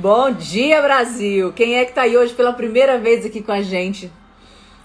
Bom dia, Brasil! Quem é que tá aí hoje pela primeira vez aqui com a gente?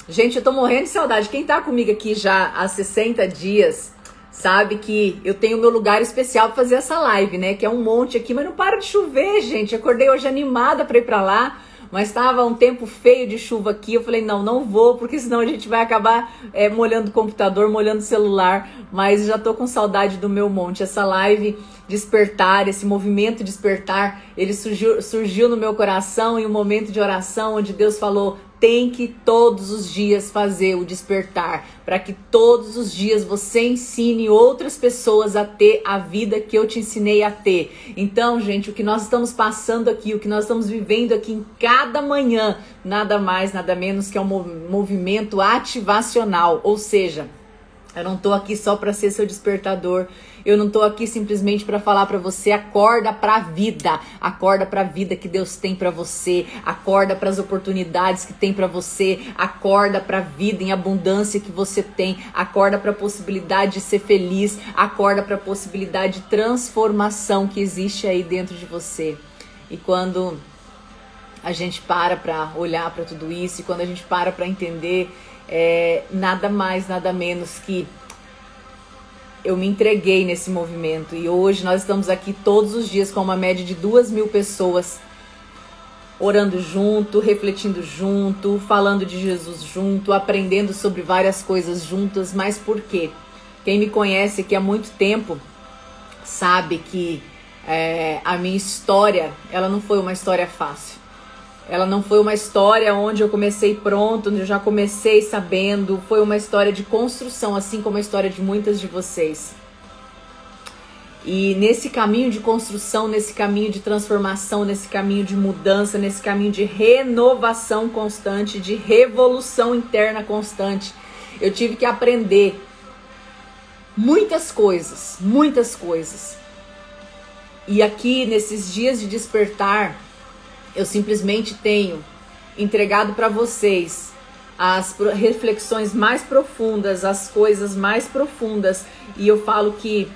Gente, eu tô morrendo de saudade. Quem tá comigo aqui já há 60 dias sabe que eu tenho meu lugar especial para fazer essa live, né? Que é um monte aqui, mas não para de chover, gente. Acordei hoje animada para ir para lá mas estava um tempo feio de chuva aqui. Eu falei, não, não vou, porque senão a gente vai acabar é, molhando o computador, molhando o celular. Mas já tô com saudade do meu monte. Essa live despertar, esse movimento despertar, ele surgiu, surgiu no meu coração em um momento de oração onde Deus falou: tem que todos os dias fazer o despertar, para que todos os dias você ensine outras pessoas a ter a vida que eu te ensinei a ter. Então, gente, o que nós estamos passando aqui, o que nós estamos vivendo aqui em cada manhã, nada mais, nada menos que é um movimento ativacional, ou seja, eu não estou aqui só para ser seu despertador. Eu não estou aqui simplesmente para falar para você acorda para a vida, acorda para a vida que Deus tem para você, acorda para as oportunidades que tem para você, acorda para a vida em abundância que você tem, acorda para a possibilidade de ser feliz, acorda para a possibilidade de transformação que existe aí dentro de você. E quando a gente para para olhar para tudo isso, e quando a gente para para entender é, nada mais, nada menos que eu me entreguei nesse movimento e hoje nós estamos aqui todos os dias com uma média de duas mil pessoas orando junto, refletindo junto, falando de Jesus junto, aprendendo sobre várias coisas juntas. Mas por quê? Quem me conhece aqui há muito tempo sabe que é, a minha história ela não foi uma história fácil. Ela não foi uma história onde eu comecei pronto, onde eu já comecei sabendo. Foi uma história de construção, assim como a história de muitas de vocês. E nesse caminho de construção, nesse caminho de transformação, nesse caminho de mudança, nesse caminho de renovação constante, de revolução interna constante, eu tive que aprender muitas coisas, muitas coisas. E aqui nesses dias de despertar, eu simplesmente tenho entregado para vocês as reflexões mais profundas, as coisas mais profundas, e eu falo que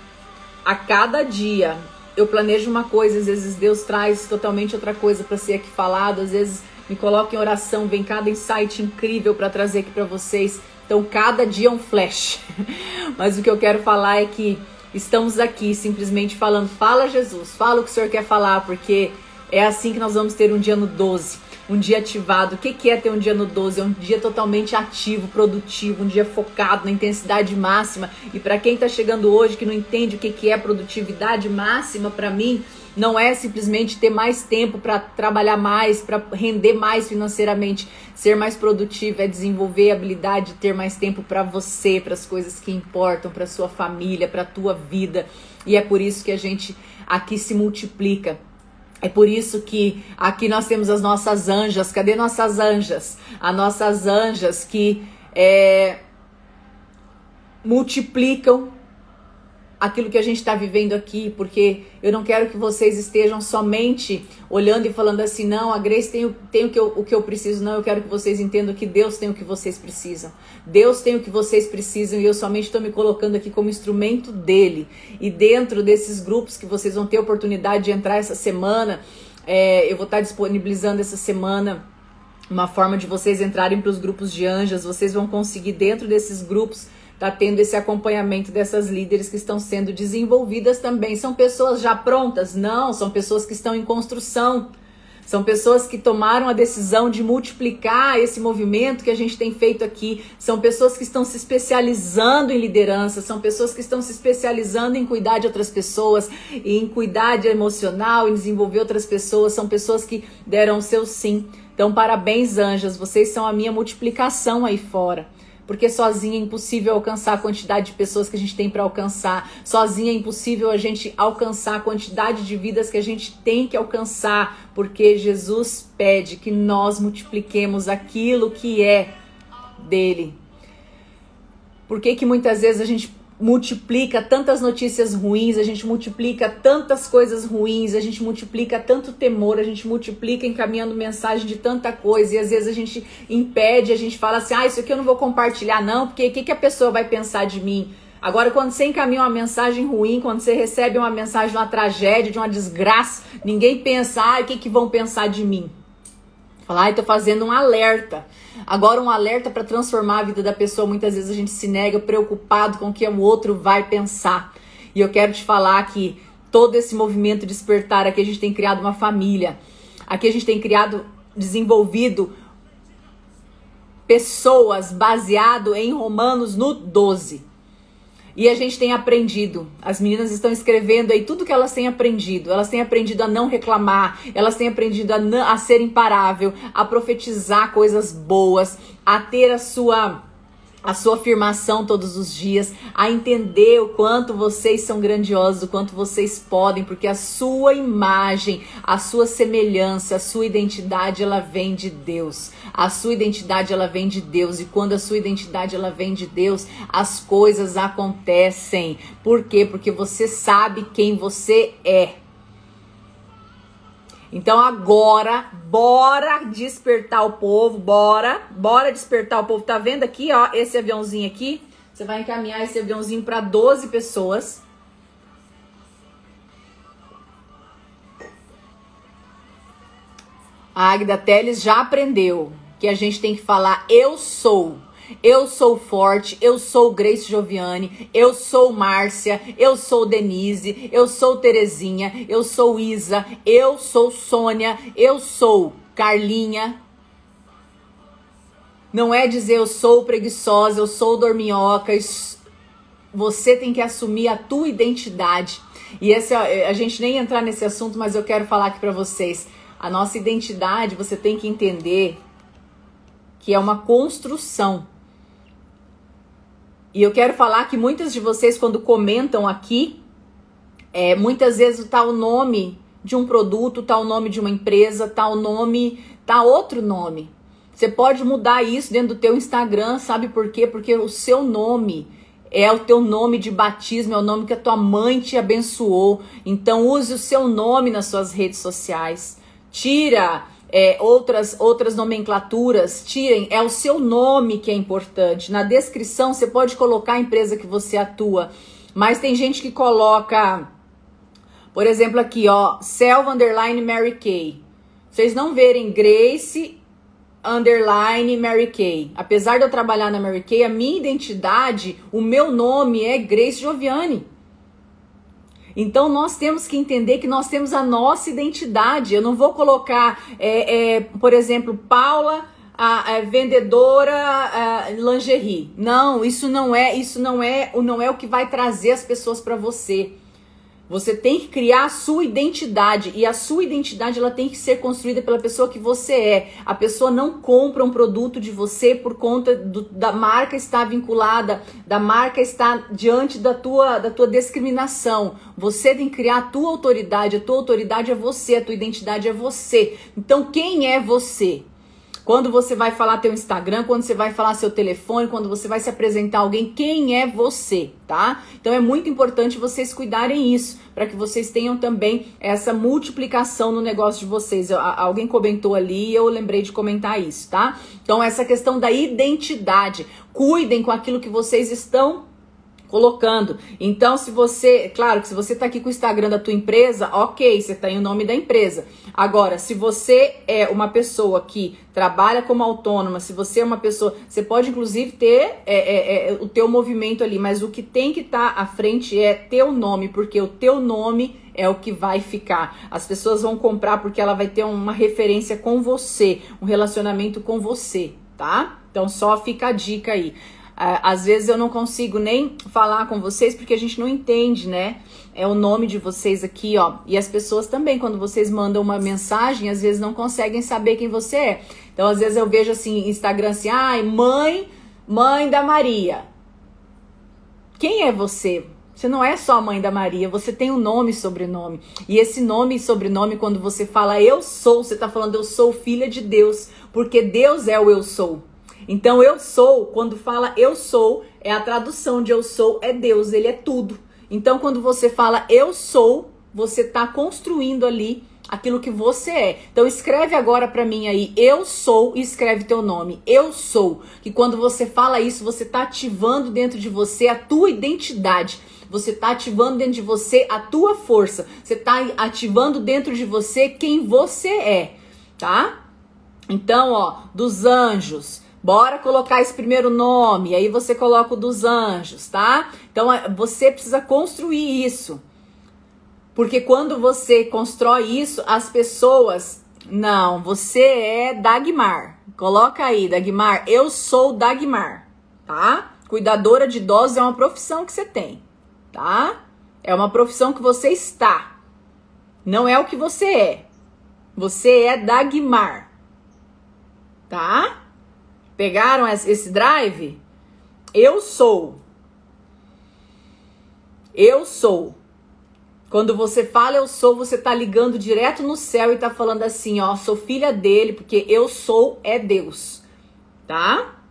a cada dia eu planejo uma coisa, às vezes Deus traz totalmente outra coisa para ser aqui falado, às vezes me coloca em oração, vem cada insight incrível para trazer aqui para vocês. Então, cada dia é um flash. Mas o que eu quero falar é que estamos aqui simplesmente falando, fala Jesus, fala o que o Senhor quer falar, porque é assim que nós vamos ter um dia no 12, um dia ativado. O que é ter um dia no 12? É um dia totalmente ativo, produtivo, um dia focado na intensidade máxima. E para quem está chegando hoje que não entende o que é produtividade máxima, para mim não é simplesmente ter mais tempo para trabalhar mais, para render mais financeiramente. Ser mais produtivo é desenvolver a habilidade de ter mais tempo para você, para as coisas que importam, para sua família, para a tua vida. E é por isso que a gente aqui se multiplica é por isso que aqui nós temos as nossas anjas. Cadê nossas anjas? As nossas anjas que é, multiplicam aquilo que a gente está vivendo aqui, porque eu não quero que vocês estejam somente olhando e falando assim, não, a Grace tem, o, tem o, que eu, o que eu preciso, não, eu quero que vocês entendam que Deus tem o que vocês precisam. Deus tem o que vocês precisam e eu somente estou me colocando aqui como instrumento dele. E dentro desses grupos que vocês vão ter oportunidade de entrar essa semana, é, eu vou estar disponibilizando essa semana uma forma de vocês entrarem para os grupos de anjas, vocês vão conseguir dentro desses grupos está tendo esse acompanhamento dessas líderes que estão sendo desenvolvidas também. São pessoas já prontas? Não, são pessoas que estão em construção. São pessoas que tomaram a decisão de multiplicar esse movimento que a gente tem feito aqui. São pessoas que estão se especializando em liderança, são pessoas que estão se especializando em cuidar de outras pessoas, em cuidar de emocional, em desenvolver outras pessoas. São pessoas que deram o seu sim. Então, parabéns, anjas, vocês são a minha multiplicação aí fora porque sozinha é impossível alcançar a quantidade de pessoas que a gente tem para alcançar. Sozinha é impossível a gente alcançar a quantidade de vidas que a gente tem que alcançar, porque Jesus pede que nós multipliquemos aquilo que é dele. Por que, que muitas vezes a gente multiplica tantas notícias ruins, a gente multiplica tantas coisas ruins, a gente multiplica tanto temor, a gente multiplica encaminhando mensagem de tanta coisa e às vezes a gente impede, a gente fala assim: "Ah, isso aqui eu não vou compartilhar não, porque o que que a pessoa vai pensar de mim?" Agora, quando você encaminha uma mensagem ruim, quando você recebe uma mensagem de uma tragédia, de uma desgraça, ninguém pensa, ah, o que, que vão pensar de mim? Falar, ah, estou fazendo um alerta. Agora, um alerta para transformar a vida da pessoa. Muitas vezes a gente se nega preocupado com o que o outro vai pensar. E eu quero te falar que todo esse movimento despertar, aqui a gente tem criado uma família. Aqui a gente tem criado, desenvolvido pessoas baseado em Romanos no 12. E a gente tem aprendido. As meninas estão escrevendo aí tudo que elas têm aprendido. Elas têm aprendido a não reclamar, elas têm aprendido a, não, a ser imparável, a profetizar coisas boas, a ter a sua a sua afirmação todos os dias, a entender o quanto vocês são grandiosos, o quanto vocês podem, porque a sua imagem, a sua semelhança, a sua identidade, ela vem de Deus. A sua identidade, ela vem de Deus, e quando a sua identidade ela vem de Deus, as coisas acontecem. Por quê? Porque você sabe quem você é. Então agora, bora despertar o povo, bora, bora despertar o povo. Tá vendo aqui, ó, esse aviãozinho aqui? Você vai encaminhar esse aviãozinho para 12 pessoas. A Agda Teles já aprendeu que a gente tem que falar eu sou. Eu sou forte, eu sou Grace Joviane, eu sou Márcia, eu sou Denise, eu sou Terezinha, eu sou Isa, eu sou Sônia, eu sou Carlinha. Não é dizer eu sou preguiçosa, eu sou dorminhoca. Você tem que assumir a tua identidade. E esse, a gente nem entrar nesse assunto, mas eu quero falar aqui para vocês. A nossa identidade, você tem que entender que é uma construção. E eu quero falar que muitas de vocês, quando comentam aqui, é, muitas vezes tá o nome de um produto, tá o nome de uma empresa, tá o nome, tá outro nome. Você pode mudar isso dentro do teu Instagram, sabe por quê? Porque o seu nome é o teu nome de batismo, é o nome que a tua mãe te abençoou. Então use o seu nome nas suas redes sociais. Tira é, outras, outras nomenclaturas, tirem, é o seu nome que é importante. Na descrição você pode colocar a empresa que você atua, mas tem gente que coloca, por exemplo, aqui, ó, Selva Underline Mary Kay. Vocês não verem Grace Underline Mary Kay. Apesar de eu trabalhar na Mary Kay, a minha identidade, o meu nome é Grace Joviane. Então nós temos que entender que nós temos a nossa identidade. Eu não vou colocar, é, é, por exemplo, Paula a, a vendedora a, lingerie. Não, isso não é, isso não é, não é o que vai trazer as pessoas para você. Você tem que criar a sua identidade e a sua identidade ela tem que ser construída pela pessoa que você é. A pessoa não compra um produto de você por conta do, da marca estar vinculada, da marca estar diante da tua, da tua discriminação. Você tem que criar a tua autoridade. A tua autoridade é você, a tua identidade é você. Então quem é você? Quando você vai falar teu Instagram, quando você vai falar seu telefone, quando você vai se apresentar a alguém, quem é você, tá? Então é muito importante vocês cuidarem isso, para que vocês tenham também essa multiplicação no negócio de vocês. Alguém comentou ali e eu lembrei de comentar isso, tá? Então essa questão da identidade. Cuidem com aquilo que vocês estão colocando. Então, se você, claro que se você está aqui com o Instagram da tua empresa, ok, você tem o nome da empresa. Agora, se você é uma pessoa que trabalha como autônoma, se você é uma pessoa, você pode inclusive ter é, é, é, o teu movimento ali, mas o que tem que estar tá à frente é teu nome, porque o teu nome é o que vai ficar. As pessoas vão comprar porque ela vai ter uma referência com você, um relacionamento com você, tá? Então só fica a dica aí. Às vezes eu não consigo nem falar com vocês porque a gente não entende, né? É o nome de vocês aqui, ó. E as pessoas também, quando vocês mandam uma mensagem, às vezes não conseguem saber quem você é. Então, às vezes eu vejo assim, Instagram assim, ai, mãe, mãe da Maria. Quem é você? Você não é só a mãe da Maria, você tem um nome e sobrenome. E esse nome e sobrenome, quando você fala eu sou, você está falando eu sou filha de Deus, porque Deus é o eu sou. Então eu sou, quando fala eu sou, é a tradução de eu sou é Deus, ele é tudo. Então quando você fala eu sou, você está construindo ali aquilo que você é. Então escreve agora para mim aí, eu sou e escreve teu nome. Eu sou. Que quando você fala isso, você tá ativando dentro de você a tua identidade. Você tá ativando dentro de você a tua força. Você tá ativando dentro de você quem você é, tá? Então, ó, dos anjos, Bora colocar esse primeiro nome, aí você coloca o dos anjos, tá? Então você precisa construir isso. Porque quando você constrói isso, as pessoas. Não, você é Dagmar. Coloca aí, Dagmar. Eu sou Dagmar, tá? Cuidadora de idosos é uma profissão que você tem, tá? É uma profissão que você está. Não é o que você é. Você é Dagmar, tá? Pegaram esse drive? Eu sou. Eu sou. Quando você fala eu sou, você tá ligando direto no céu e tá falando assim, ó, sou filha dele, porque eu sou é Deus. Tá?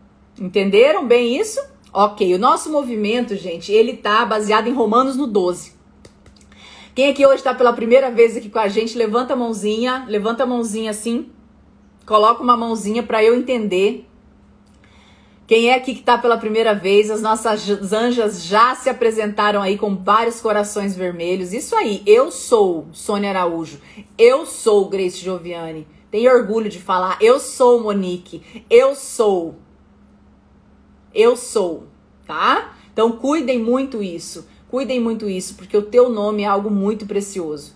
Entenderam bem isso? Ok, o nosso movimento, gente, ele tá baseado em Romanos no 12. Quem aqui hoje tá pela primeira vez aqui com a gente, levanta a mãozinha, levanta a mãozinha assim, coloca uma mãozinha para eu entender quem é aqui que está pela primeira vez? As nossas anjas já se apresentaram aí com vários corações vermelhos. Isso aí, eu sou Sônia Araújo. Eu sou Grace Gioviani. Tenho orgulho de falar. Eu sou Monique. Eu sou. Eu sou, tá? Então cuidem muito isso. Cuidem muito isso, porque o teu nome é algo muito precioso.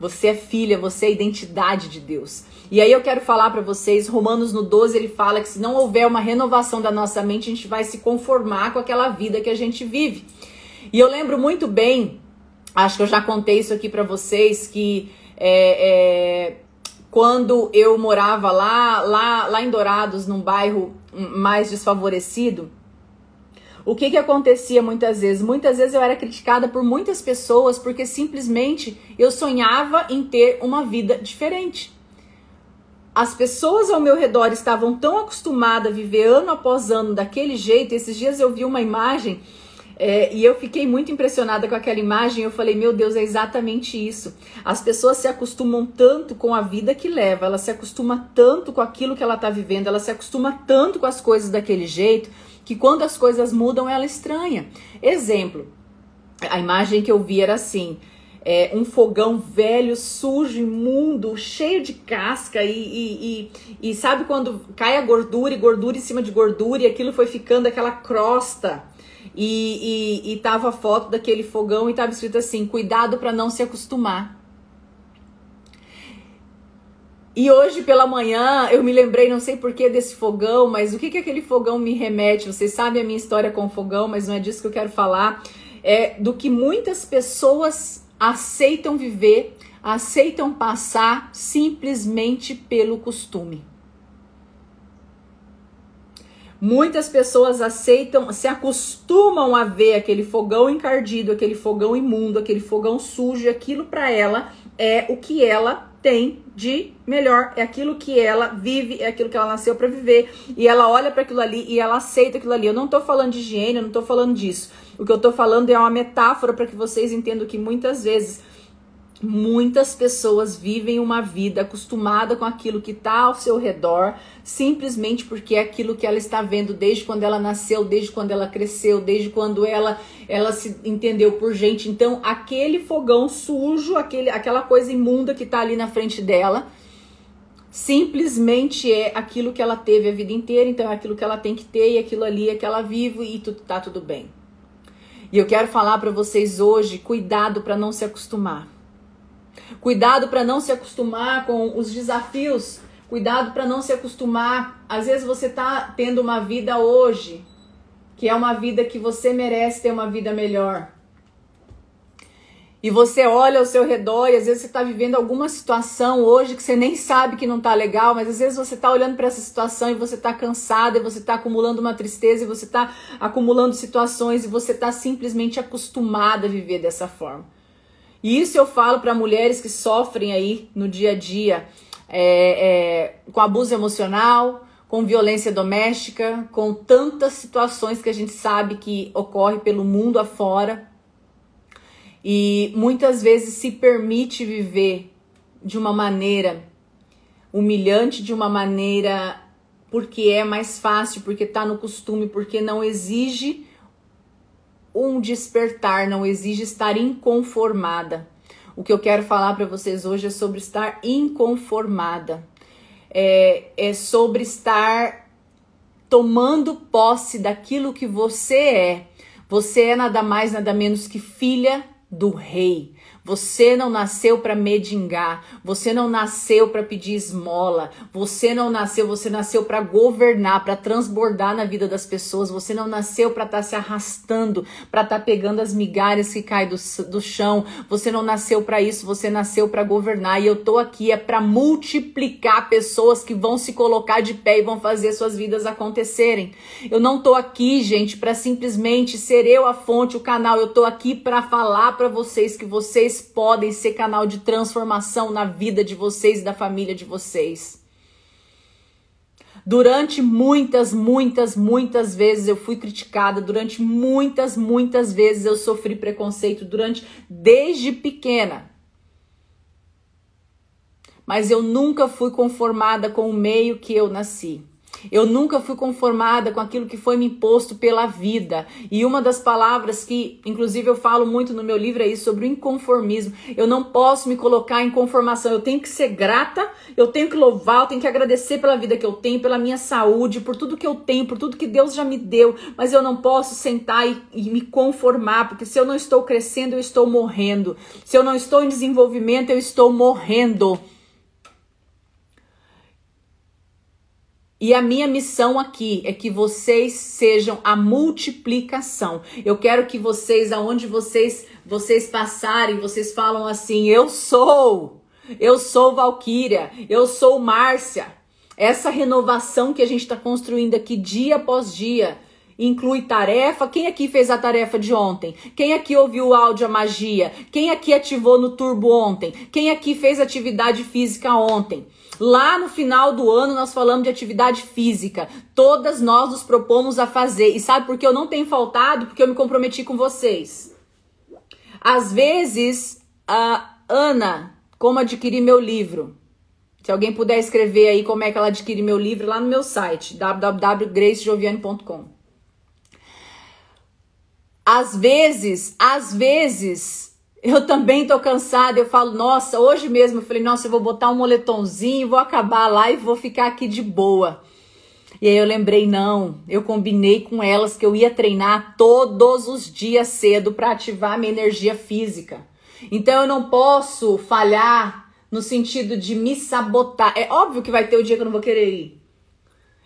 Você é filha, você é identidade de Deus. E aí eu quero falar para vocês, Romanos no 12, ele fala que se não houver uma renovação da nossa mente, a gente vai se conformar com aquela vida que a gente vive. E eu lembro muito bem, acho que eu já contei isso aqui para vocês, que é, é, quando eu morava lá, lá, lá em Dourados, num bairro mais desfavorecido, o que, que acontecia muitas vezes? Muitas vezes eu era criticada por muitas pessoas porque simplesmente eu sonhava em ter uma vida diferente. As pessoas ao meu redor estavam tão acostumadas a viver ano após ano daquele jeito. Esses dias eu vi uma imagem é, e eu fiquei muito impressionada com aquela imagem. Eu falei, meu Deus, é exatamente isso. As pessoas se acostumam tanto com a vida que leva, ela se acostuma tanto com aquilo que ela está vivendo, ela se acostuma tanto com as coisas daquele jeito que quando as coisas mudam, ela estranha. Exemplo, a imagem que eu vi era assim. É, um fogão velho, sujo, imundo, cheio de casca e, e, e, e, sabe quando cai a gordura e gordura em cima de gordura e aquilo foi ficando aquela crosta e, e, e tava a foto daquele fogão e tava escrito assim, cuidado para não se acostumar. E hoje pela manhã eu me lembrei, não sei porquê, desse fogão, mas o que, que aquele fogão me remete? Vocês sabem a minha história com o fogão, mas não é disso que eu quero falar. É do que muitas pessoas aceitam viver, aceitam passar simplesmente pelo costume. Muitas pessoas aceitam, se acostumam a ver aquele fogão encardido, aquele fogão imundo, aquele fogão sujo, aquilo para ela é o que ela tem de melhor, é aquilo que ela vive, é aquilo que ela nasceu para viver, e ela olha para aquilo ali e ela aceita aquilo ali. Eu não tô falando de higiene, eu não tô falando disso. O que eu tô falando é uma metáfora para que vocês entendam que muitas vezes Muitas pessoas vivem uma vida acostumada com aquilo que está ao seu redor, simplesmente porque é aquilo que ela está vendo desde quando ela nasceu, desde quando ela cresceu, desde quando ela ela se entendeu por gente. Então, aquele fogão sujo, aquele, aquela coisa imunda que está ali na frente dela, simplesmente é aquilo que ela teve a vida inteira, então é aquilo que ela tem que ter e aquilo ali é que ela vive e tudo tá tudo bem. E eu quero falar para vocês hoje, cuidado para não se acostumar. Cuidado para não se acostumar com os desafios. Cuidado para não se acostumar. Às vezes você está tendo uma vida hoje que é uma vida que você merece ter uma vida melhor. E você olha ao seu redor e às vezes você está vivendo alguma situação hoje que você nem sabe que não está legal, mas às vezes você está olhando para essa situação e você está cansado, e você está acumulando uma tristeza, e você está acumulando situações e você está simplesmente acostumado a viver dessa forma. E isso eu falo para mulheres que sofrem aí no dia a dia é, é, com abuso emocional, com violência doméstica, com tantas situações que a gente sabe que ocorre pelo mundo afora. E muitas vezes se permite viver de uma maneira humilhante, de uma maneira porque é mais fácil, porque tá no costume, porque não exige um despertar, não exige estar inconformada. O que eu quero falar para vocês hoje é sobre estar inconformada. É, é sobre estar tomando posse daquilo que você é. Você é nada mais, nada menos que filha do rei. Você não nasceu para medingar, você não nasceu para pedir esmola, você não nasceu, você nasceu para governar, para transbordar na vida das pessoas, você não nasceu para estar tá se arrastando, para estar tá pegando as migalhas que caem do, do chão, você não nasceu para isso, você nasceu para governar e eu tô aqui é para multiplicar pessoas que vão se colocar de pé e vão fazer suas vidas acontecerem. Eu não tô aqui, gente, para simplesmente ser eu a fonte, o canal, eu tô aqui para falar para vocês que vocês podem ser canal de transformação na vida de vocês e da família de vocês. Durante muitas, muitas, muitas vezes eu fui criticada, durante muitas, muitas vezes eu sofri preconceito, durante desde pequena. Mas eu nunca fui conformada com o meio que eu nasci. Eu nunca fui conformada com aquilo que foi me imposto pela vida. E uma das palavras que, inclusive, eu falo muito no meu livro é isso, sobre o inconformismo. Eu não posso me colocar em conformação. Eu tenho que ser grata, eu tenho que louvar, eu tenho que agradecer pela vida que eu tenho, pela minha saúde, por tudo que eu tenho, por tudo que Deus já me deu. Mas eu não posso sentar e, e me conformar, porque se eu não estou crescendo, eu estou morrendo. Se eu não estou em desenvolvimento, eu estou morrendo. E a minha missão aqui é que vocês sejam a multiplicação. Eu quero que vocês, aonde vocês vocês passarem, vocês falam assim: "Eu sou, eu sou Valquíria, eu sou Márcia". Essa renovação que a gente está construindo aqui dia após dia inclui tarefa. Quem aqui fez a tarefa de ontem? Quem aqui ouviu o áudio a magia? Quem aqui ativou no turbo ontem? Quem aqui fez atividade física ontem? Lá no final do ano nós falamos de atividade física. Todas nós nos propomos a fazer. E sabe por que eu não tenho faltado? Porque eu me comprometi com vocês. Às vezes, a Ana, como adquirir meu livro? Se alguém puder escrever aí como é que ela adquire meu livro lá no meu site, www.gracejoviane.com. Às vezes, às vezes, eu também tô cansada, eu falo, nossa, hoje mesmo eu falei, nossa, eu vou botar um moletomzinho, vou acabar lá e vou ficar aqui de boa. E aí eu lembrei, não, eu combinei com elas que eu ia treinar todos os dias cedo para ativar minha energia física. Então eu não posso falhar no sentido de me sabotar. É óbvio que vai ter o dia que eu não vou querer ir.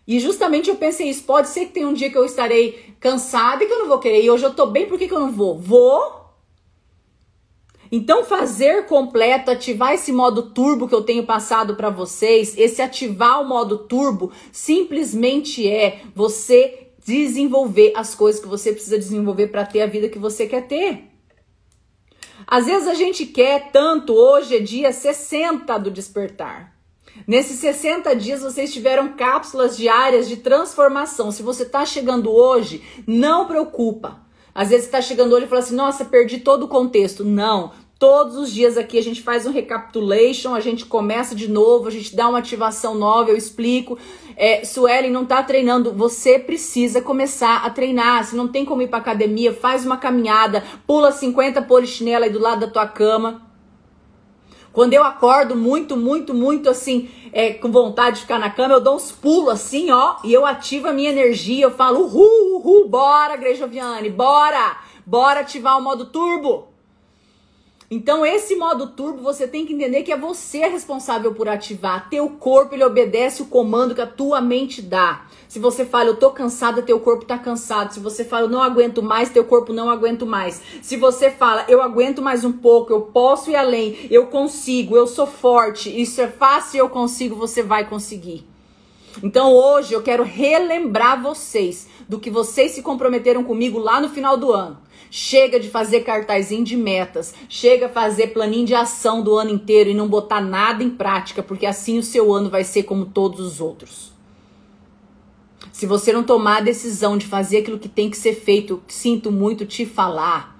E justamente eu pensei isso, pode ser que tenha um dia que eu estarei cansada e que eu não vou querer ir. Hoje eu tô bem, por que, que eu não vou? Vou, então, fazer completo, ativar esse modo turbo que eu tenho passado para vocês, esse ativar o modo turbo, simplesmente é você desenvolver as coisas que você precisa desenvolver para ter a vida que você quer ter. Às vezes a gente quer tanto, hoje é dia 60 do despertar. Nesses 60 dias vocês tiveram cápsulas diárias de transformação. Se você está chegando hoje, não preocupa. Às vezes está chegando hoje e fala assim: "Nossa, perdi todo o contexto". Não, Todos os dias aqui a gente faz um recapitulation, a gente começa de novo, a gente dá uma ativação nova, eu explico. É, não tá treinando, você precisa começar a treinar. Se não tem como ir pra academia, faz uma caminhada, pula 50 polichinela aí do lado da tua cama. Quando eu acordo muito, muito, muito assim, é, com vontade de ficar na cama, eu dou uns pulos assim, ó, e eu ativo a minha energia, eu falo, uhul, uhul, bora, Grejoviane, bora, bora ativar o modo turbo. Então, esse modo turbo, você tem que entender que é você responsável por ativar. Teu corpo, ele obedece o comando que a tua mente dá. Se você fala, eu tô cansada, teu corpo tá cansado. Se você fala, eu não aguento mais, teu corpo não aguento mais. Se você fala, eu aguento mais um pouco, eu posso ir além, eu consigo, eu sou forte, isso é fácil, eu consigo, você vai conseguir. Então hoje eu quero relembrar vocês do que vocês se comprometeram comigo lá no final do ano. Chega de fazer cartazinho de metas, chega a fazer planinho de ação do ano inteiro e não botar nada em prática, porque assim o seu ano vai ser como todos os outros. Se você não tomar a decisão de fazer aquilo que tem que ser feito, sinto muito te falar,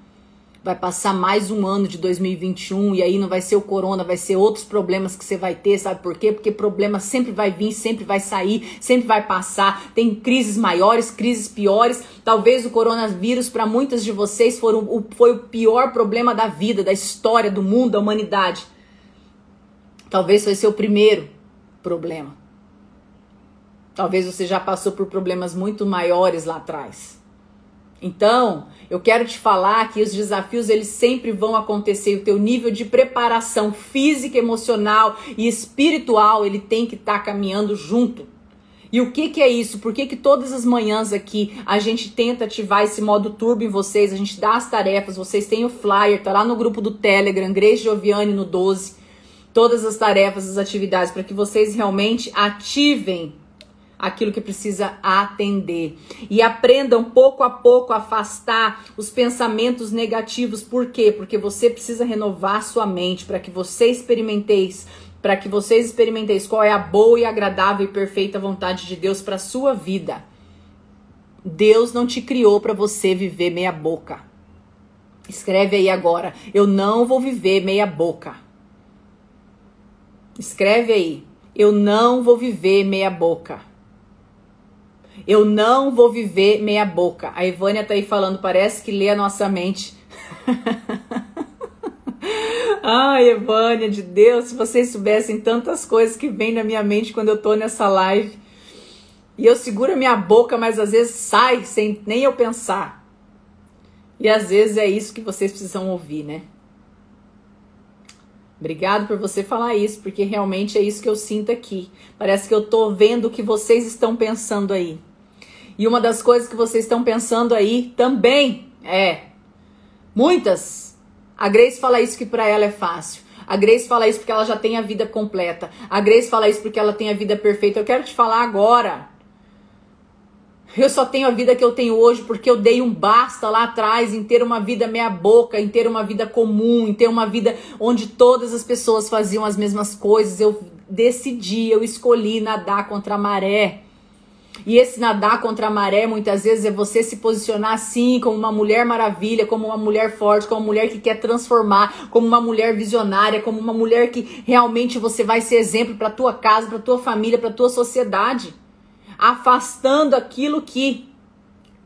vai passar mais um ano de 2021 e aí não vai ser o corona, vai ser outros problemas que você vai ter, sabe por quê? Porque problema sempre vai vir, sempre vai sair, sempre vai passar. Tem crises maiores, crises piores. Talvez o coronavírus para muitas de vocês foi o, foi o pior problema da vida, da história, do mundo, da humanidade. Talvez foi seu primeiro problema. Talvez você já passou por problemas muito maiores lá atrás. Então, eu quero te falar que os desafios eles sempre vão acontecer. O teu nível de preparação física, emocional e espiritual ele tem que estar tá caminhando junto. E o que, que é isso? Por que, que todas as manhãs aqui a gente tenta ativar esse modo turbo em vocês? A gente dá as tarefas, vocês têm o flyer, tá lá no grupo do Telegram, Grace Gioviani no 12. Todas as tarefas, as atividades, para que vocês realmente ativem aquilo que precisa atender. E aprendam pouco a pouco a afastar os pensamentos negativos. Por quê? Porque você precisa renovar sua mente para que você experimenteis para que vocês experimenteis qual é a boa e agradável e perfeita vontade de Deus para sua vida. Deus não te criou para você viver meia boca. Escreve aí agora, eu não vou viver meia boca. Escreve aí, eu não vou viver meia boca. Eu não vou viver meia boca. A Ivânia tá aí falando, parece que lê a nossa mente. Ai, Evânia de Deus, se vocês soubessem tantas coisas que vêm na minha mente quando eu tô nessa live. E eu seguro a minha boca, mas às vezes sai sem nem eu pensar. E às vezes é isso que vocês precisam ouvir, né? Obrigado por você falar isso, porque realmente é isso que eu sinto aqui. Parece que eu tô vendo o que vocês estão pensando aí. E uma das coisas que vocês estão pensando aí também é muitas. A Grace fala isso que para ela é fácil. A Grace fala isso porque ela já tem a vida completa. A Grace fala isso porque ela tem a vida perfeita. Eu quero te falar agora eu só tenho a vida que eu tenho hoje porque eu dei um basta lá atrás em ter uma vida meia boca, em ter uma vida comum, em ter uma vida onde todas as pessoas faziam as mesmas coisas. Eu decidi, eu escolhi nadar contra a maré. E esse nadar contra a maré, muitas vezes, é você se posicionar assim, como uma mulher maravilha, como uma mulher forte, como uma mulher que quer transformar, como uma mulher visionária, como uma mulher que realmente você vai ser exemplo para tua casa, para tua família, para tua sociedade afastando aquilo que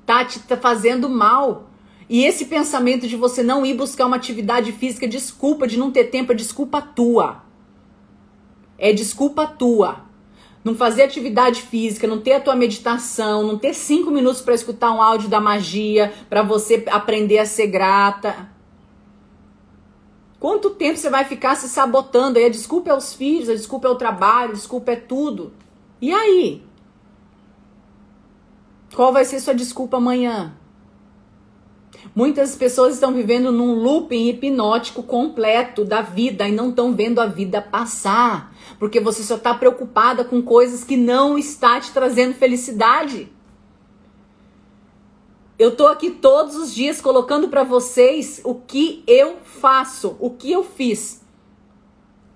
tá te tá fazendo mal. E esse pensamento de você não ir buscar uma atividade física, desculpa de não ter tempo, é desculpa tua. É desculpa tua. Não fazer atividade física, não ter a tua meditação, não ter cinco minutos para escutar um áudio da magia, para você aprender a ser grata. Quanto tempo você vai ficar se sabotando? Aí a desculpa é os filhos, a desculpa é o trabalho, a desculpa é tudo. E aí? Qual vai ser sua desculpa amanhã? Muitas pessoas estão vivendo num looping hipnótico completo da vida e não estão vendo a vida passar, porque você só está preocupada com coisas que não está te trazendo felicidade. Eu tô aqui todos os dias colocando para vocês o que eu faço, o que eu fiz.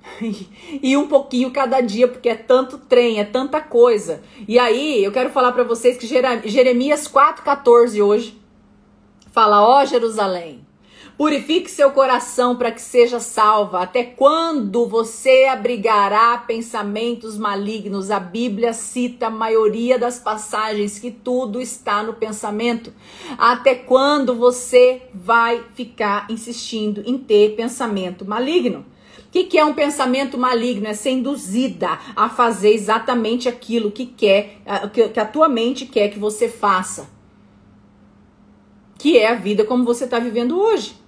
e um pouquinho cada dia, porque é tanto trem, é tanta coisa. E aí, eu quero falar para vocês que Jeremias 4:14 hoje fala: "Ó Jerusalém, Purifique seu coração para que seja salva. Até quando você abrigará pensamentos malignos? A Bíblia cita a maioria das passagens que tudo está no pensamento. Até quando você vai ficar insistindo em ter pensamento maligno? O que, que, é um pensamento maligno? É ser induzida a fazer exatamente aquilo que quer, que a tua mente quer que você faça. Que é a vida como você está vivendo hoje.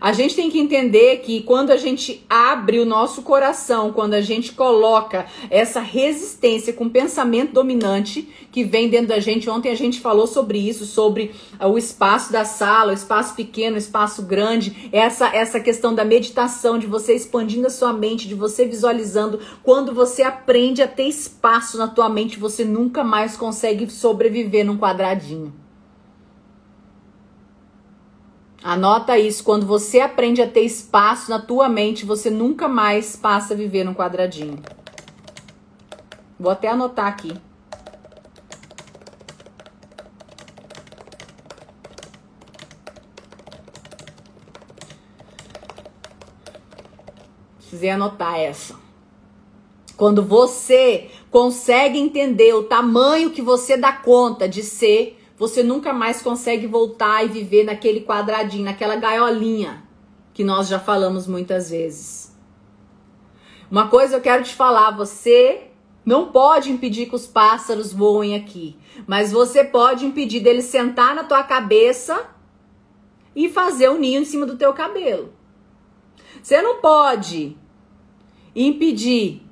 A gente tem que entender que quando a gente abre o nosso coração, quando a gente coloca essa resistência com o pensamento dominante que vem dentro da gente, ontem a gente falou sobre isso, sobre ah, o espaço da sala, o espaço pequeno, o espaço grande, essa essa questão da meditação, de você expandindo a sua mente, de você visualizando, quando você aprende a ter espaço na tua mente, você nunca mais consegue sobreviver num quadradinho. Anota isso, quando você aprende a ter espaço na tua mente, você nunca mais passa a viver num quadradinho. Vou até anotar aqui. Precisei anotar essa. Quando você consegue entender o tamanho que você dá conta de ser você nunca mais consegue voltar e viver naquele quadradinho, naquela gaiolinha que nós já falamos muitas vezes. Uma coisa eu quero te falar, você não pode impedir que os pássaros voem aqui, mas você pode impedir deles sentar na tua cabeça e fazer um ninho em cima do teu cabelo. Você não pode impedir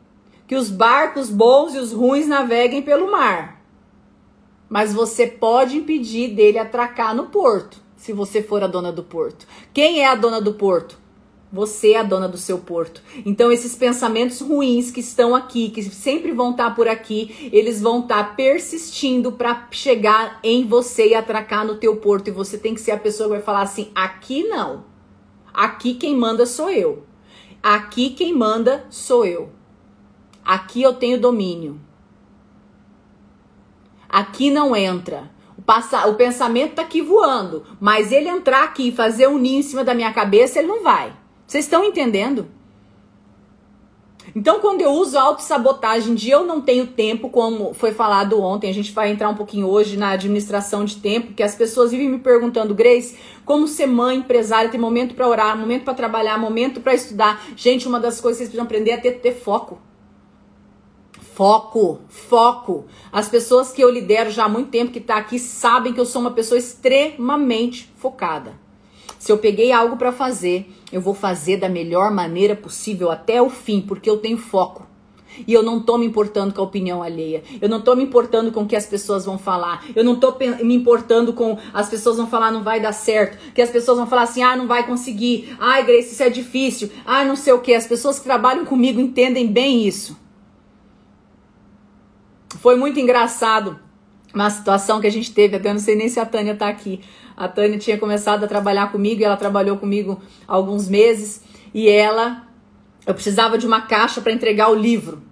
que os barcos bons e os ruins naveguem pelo mar. Mas você pode impedir dele atracar no porto, se você for a dona do porto. Quem é a dona do porto? Você é a dona do seu porto. Então, esses pensamentos ruins que estão aqui, que sempre vão estar por aqui, eles vão estar persistindo para chegar em você e atracar no teu porto. E você tem que ser a pessoa que vai falar assim: aqui não. Aqui quem manda sou eu. Aqui quem manda sou eu. Aqui eu tenho domínio. Aqui não entra. O, passa, o pensamento tá aqui voando, mas ele entrar aqui e fazer um ninho em cima da minha cabeça, ele não vai. Vocês estão entendendo? Então, quando eu uso autossabotagem de eu não tenho tempo, como foi falado ontem, a gente vai entrar um pouquinho hoje na administração de tempo, que as pessoas vivem me perguntando, Grace, como ser mãe, empresária, ter momento para orar, momento para trabalhar, momento para estudar. Gente, uma das coisas que vocês precisam aprender é ter, ter foco. Foco, foco. As pessoas que eu lidero já há muito tempo que tá aqui sabem que eu sou uma pessoa extremamente focada. Se eu peguei algo para fazer, eu vou fazer da melhor maneira possível até o fim, porque eu tenho foco. E eu não tô me importando com a opinião alheia. Eu não tô me importando com o que as pessoas vão falar. Eu não tô me importando com as pessoas vão falar não vai dar certo. Que as pessoas vão falar assim, ah, não vai conseguir. Ai, Grace, isso é difícil. Ah, não sei o que. As pessoas que trabalham comigo entendem bem isso. Foi muito engraçado uma situação que a gente teve, até não sei nem se a Tânia tá aqui. A Tânia tinha começado a trabalhar comigo e ela trabalhou comigo alguns meses e ela eu precisava de uma caixa para entregar o livro.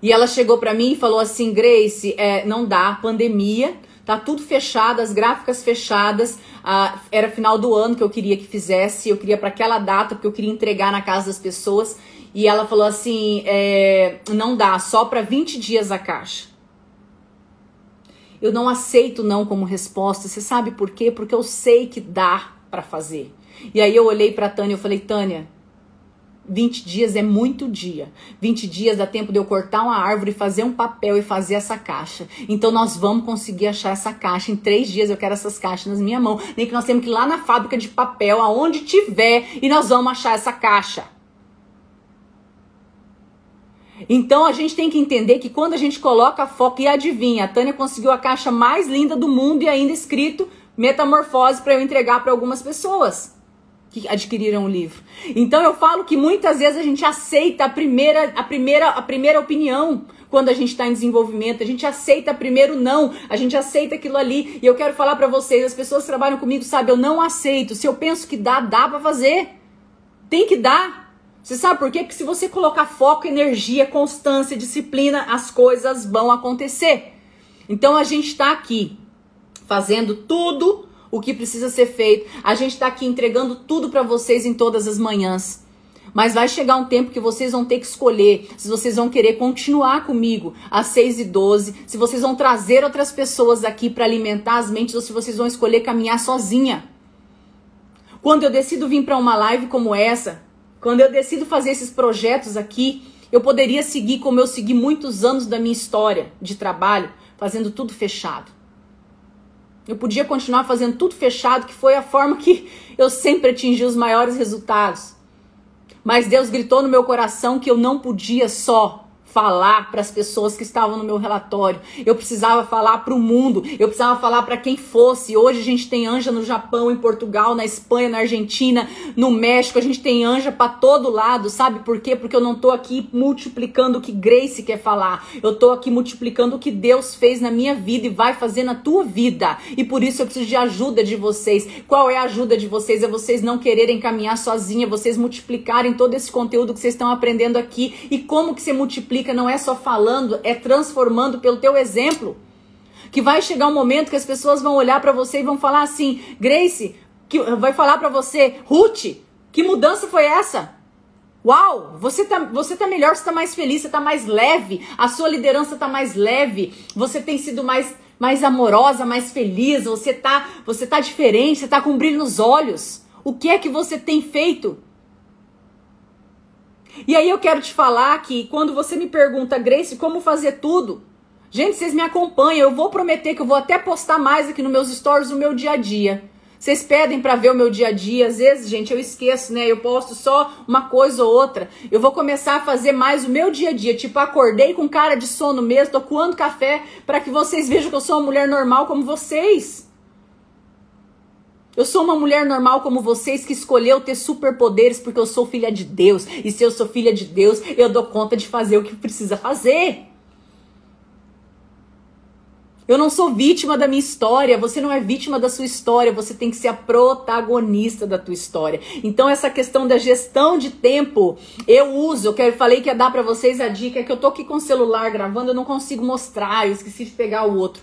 E ela chegou para mim e falou assim: "Grace, é, não dá, pandemia, tá tudo fechado, as gráficas fechadas. Ah, era final do ano que eu queria que fizesse, eu queria para aquela data porque eu queria entregar na casa das pessoas e ela falou assim: é, não dá, só para 20 dias a caixa. Eu não aceito não como resposta. Você sabe por quê? Porque eu sei que dá para fazer. E aí eu olhei para Tânia e falei: Tânia, 20 dias é muito dia. 20 dias dá tempo de eu cortar uma árvore, fazer um papel e fazer essa caixa. Então nós vamos conseguir achar essa caixa. Em três dias eu quero essas caixas na minha mão. Nem que nós temos que ir lá na fábrica de papel, aonde tiver, e nós vamos achar essa caixa. Então a gente tem que entender que quando a gente coloca foco e adivinha, a Tânia conseguiu a caixa mais linda do mundo e ainda escrito metamorfose para eu entregar para algumas pessoas que adquiriram o livro. Então eu falo que muitas vezes a gente aceita a primeira, a primeira, a primeira opinião quando a gente está em desenvolvimento, a gente aceita primeiro não, a gente aceita aquilo ali. E eu quero falar para vocês, as pessoas que trabalham comigo sabem, eu não aceito. Se eu penso que dá, dá para fazer. Tem que dar. Você sabe por quê? Porque se você colocar foco, energia, constância, disciplina, as coisas vão acontecer. Então a gente está aqui fazendo tudo o que precisa ser feito. A gente está aqui entregando tudo para vocês em todas as manhãs. Mas vai chegar um tempo que vocês vão ter que escolher se vocês vão querer continuar comigo às 6 e 12, se vocês vão trazer outras pessoas aqui para alimentar as mentes ou se vocês vão escolher caminhar sozinha. Quando eu decido vir para uma live como essa, quando eu decido fazer esses projetos aqui, eu poderia seguir como eu segui muitos anos da minha história de trabalho, fazendo tudo fechado. Eu podia continuar fazendo tudo fechado, que foi a forma que eu sempre atingi os maiores resultados. Mas Deus gritou no meu coração que eu não podia só falar para as pessoas que estavam no meu relatório. Eu precisava falar para o mundo. Eu precisava falar para quem fosse. Hoje a gente tem anja no Japão, em Portugal, na Espanha, na Argentina, no México. A gente tem anja para todo lado. Sabe por quê? Porque eu não tô aqui multiplicando o que Grace quer falar. Eu tô aqui multiplicando o que Deus fez na minha vida e vai fazer na tua vida. E por isso eu preciso de ajuda de vocês. Qual é a ajuda de vocês? É vocês não quererem caminhar sozinha, vocês multiplicarem todo esse conteúdo que vocês estão aprendendo aqui. E como que você multiplica não é só falando, é transformando pelo teu exemplo. Que vai chegar um momento que as pessoas vão olhar para você e vão falar assim: Grace, que vai falar para você, Ruth, que mudança foi essa? Uau, você tá, você tá melhor, você tá mais feliz, você tá mais leve, a sua liderança tá mais leve, você tem sido mais, mais amorosa, mais feliz, você tá, você tá diferente, você tá com brilho nos olhos. O que é que você tem feito? E aí eu quero te falar que quando você me pergunta, Grace, como fazer tudo? Gente, vocês me acompanham, eu vou prometer que eu vou até postar mais aqui nos meus stories no meu dia a dia. Vocês pedem para ver o meu dia a dia, às vezes, gente, eu esqueço, né? Eu posto só uma coisa ou outra. Eu vou começar a fazer mais o meu dia a dia, tipo, acordei com cara de sono mesmo, tô coando café para que vocês vejam que eu sou uma mulher normal como vocês. Eu sou uma mulher normal como vocês que escolheu ter superpoderes porque eu sou filha de Deus. E se eu sou filha de Deus, eu dou conta de fazer o que precisa fazer. Eu não sou vítima da minha história, você não é vítima da sua história, você tem que ser a protagonista da tua história. Então essa questão da gestão de tempo, eu uso, eu falei que ia dar para vocês a dica é que eu tô aqui com o celular gravando, eu não consigo mostrar, eu esqueci de pegar o outro.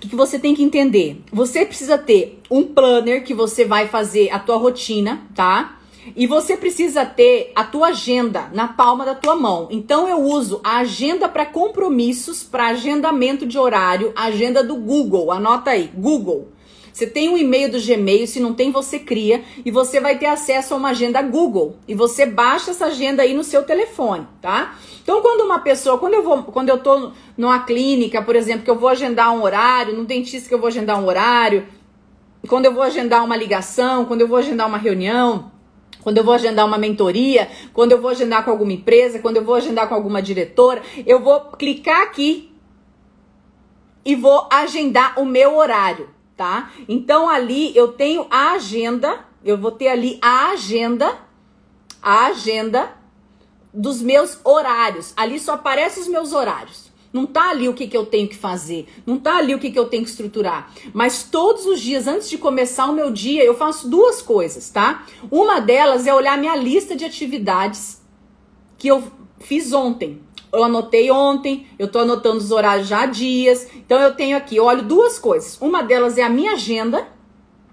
O que, que você tem que entender? Você precisa ter um planner que você vai fazer a tua rotina, tá? E você precisa ter a tua agenda na palma da tua mão. Então eu uso a agenda para compromissos, para agendamento de horário, agenda do Google. Anota aí, Google. Você tem um e-mail do Gmail, se não tem, você cria e você vai ter acesso a uma agenda Google. E você baixa essa agenda aí no seu telefone, tá? Então, quando uma pessoa, quando eu vou, quando eu tô numa clínica, por exemplo, que eu vou agendar um horário, no dentista que eu vou agendar um horário, quando eu vou agendar uma ligação, quando eu vou agendar uma reunião, quando eu vou agendar uma mentoria, quando eu vou agendar com alguma empresa, quando eu vou agendar com alguma diretora, eu vou clicar aqui e vou agendar o meu horário, tá? Então ali eu tenho a agenda, eu vou ter ali a agenda, a agenda dos meus horários. Ali só aparecem os meus horários. Não tá ali o que, que eu tenho que fazer, não tá ali o que, que eu tenho que estruturar. Mas todos os dias, antes de começar o meu dia, eu faço duas coisas, tá? Uma delas é olhar minha lista de atividades que eu fiz ontem. Eu anotei ontem, eu tô anotando os horários já há dias. Então eu tenho aqui, eu olho duas coisas. Uma delas é a minha agenda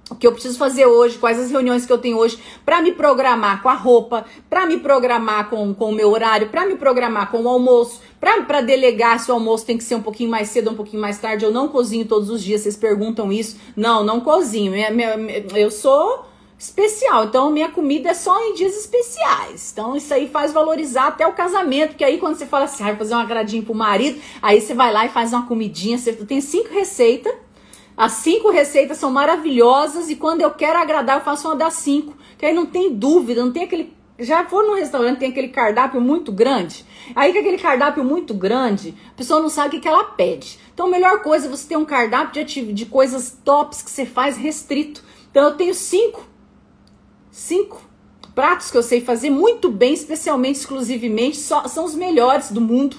o que eu preciso fazer hoje, quais as reuniões que eu tenho hoje, para me programar com a roupa, para me programar com, com o meu horário, para me programar com o almoço, para delegar se o almoço tem que ser um pouquinho mais cedo, um pouquinho mais tarde. Eu não cozinho todos os dias, vocês perguntam isso. Não, não cozinho. Eu sou especial, então minha comida é só em dias especiais. Então isso aí faz valorizar até o casamento, porque aí quando você fala assim, ah, vai fazer um agradinho pro marido, aí você vai lá e faz uma comidinha, você tem cinco receitas as cinco receitas são maravilhosas e quando eu quero agradar, eu faço uma das cinco. Que aí não tem dúvida, não tem aquele. Já for num restaurante, tem aquele cardápio muito grande. Aí com aquele cardápio muito grande, a pessoa não sabe o que, que ela pede. Então a melhor coisa é você ter um cardápio de, de coisas tops que você faz restrito. Então eu tenho cinco. Cinco pratos que eu sei fazer muito bem, especialmente, exclusivamente, só, são os melhores do mundo.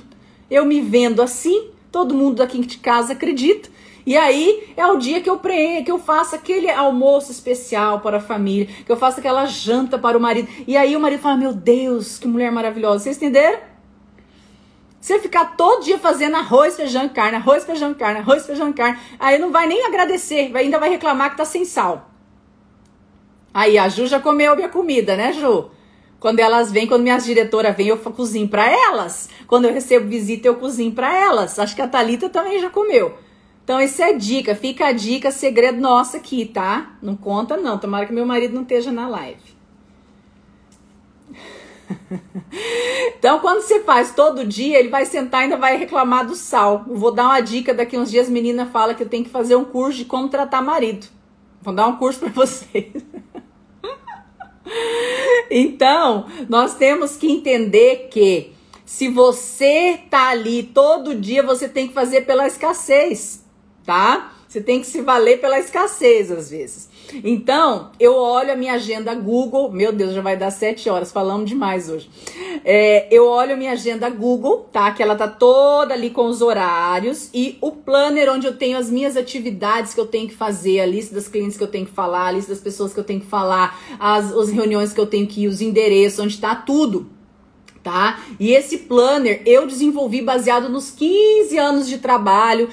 Eu me vendo assim, todo mundo daqui de casa acredita. E aí é o dia que eu preencho, que eu faço aquele almoço especial para a família, que eu faço aquela janta para o marido. E aí o marido fala: Meu Deus, que mulher maravilhosa. Vocês entenderam? Você ficar todo dia fazendo arroz, feijão carne, arroz, feijão carne, arroz, feijão carne, aí não vai nem agradecer, ainda vai reclamar que tá sem sal. Aí a Ju já comeu minha comida, né, Ju? Quando elas vêm, quando minhas diretoras vêm, eu cozinho para elas. Quando eu recebo visita, eu cozinho para elas. Acho que a Talita também já comeu. Então, isso é dica, fica a dica, segredo nosso aqui, tá? Não conta não, tomara que meu marido não esteja na live. então, quando você faz todo dia, ele vai sentar e ainda vai reclamar do sal. Eu vou dar uma dica, daqui uns dias a menina fala que eu tenho que fazer um curso de como tratar marido. Vou dar um curso para vocês. Então, nós temos que entender que se você tá ali todo dia, você tem que fazer pela escassez tá? Você tem que se valer pela escassez às vezes. Então, eu olho a minha agenda Google. Meu Deus, já vai dar sete horas, falamos demais hoje. É, eu olho a minha agenda Google, tá? Que ela tá toda ali com os horários e o planner onde eu tenho as minhas atividades que eu tenho que fazer, a lista das clientes que eu tenho que falar, a lista das pessoas que eu tenho que falar, as, as reuniões que eu tenho que ir, os endereços, onde tá tudo. Tá? E esse planner eu desenvolvi baseado nos 15 anos de trabalho